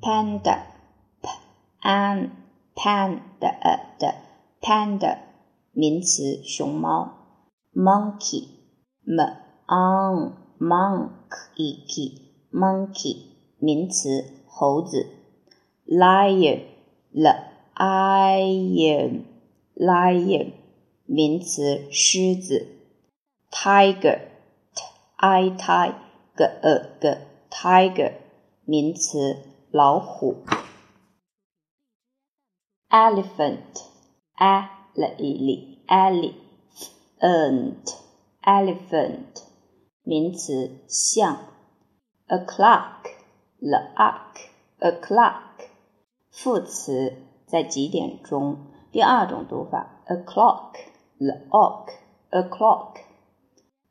panda，p an panda 的 panda 名词熊猫，monkey m on monkey monkey 名词猴子，lion lion lion 名词狮子，tiger t i t i g e r g tiger 名词老虎，elephant e l e elephant elephant 名词象，a clock the ark a clock 副词在几点钟。第二种读法，a clock the oak a clock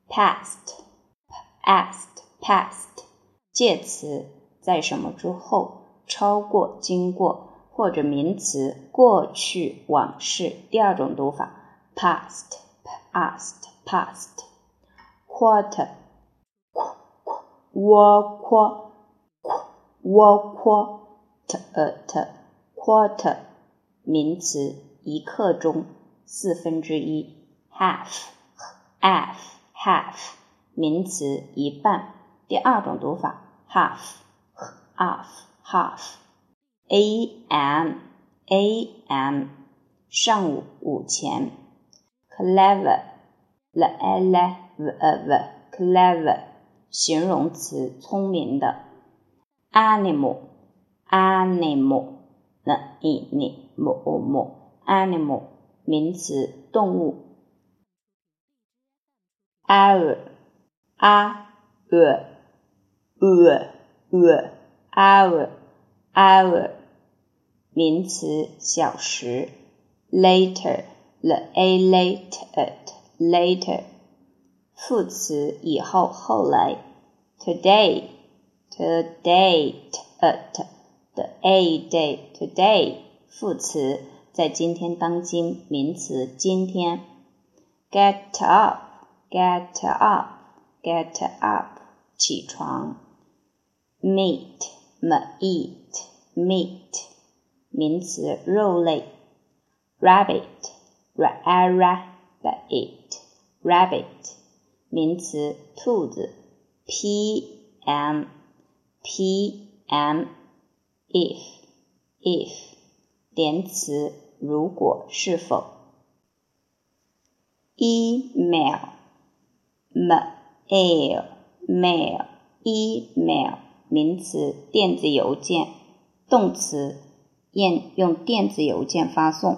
past past past 介词在什么之后，超过，经过，或者名词过去，往事。第二种读法，past past past quarter quarter quarter t quarter 名词一刻钟，四分之一。half half half 名词一半。第二种读法，half half half a m a m 上午午前。clever l e l v e v clever 形容词聪明的。animal animal n i n m m animal 名词动物。hour a u u u hour hour 名词小时。later l a later later 副词以后后来。today today t the a day today 副词在今天当今名词今天。get up get up get up 起床。meat meat meat 名词肉类。rabbit rabbit rabbit 名词兔子。pm pm if if 连词如果是否。email mail mail email 名词电子邮件，动词用用电子邮件发送。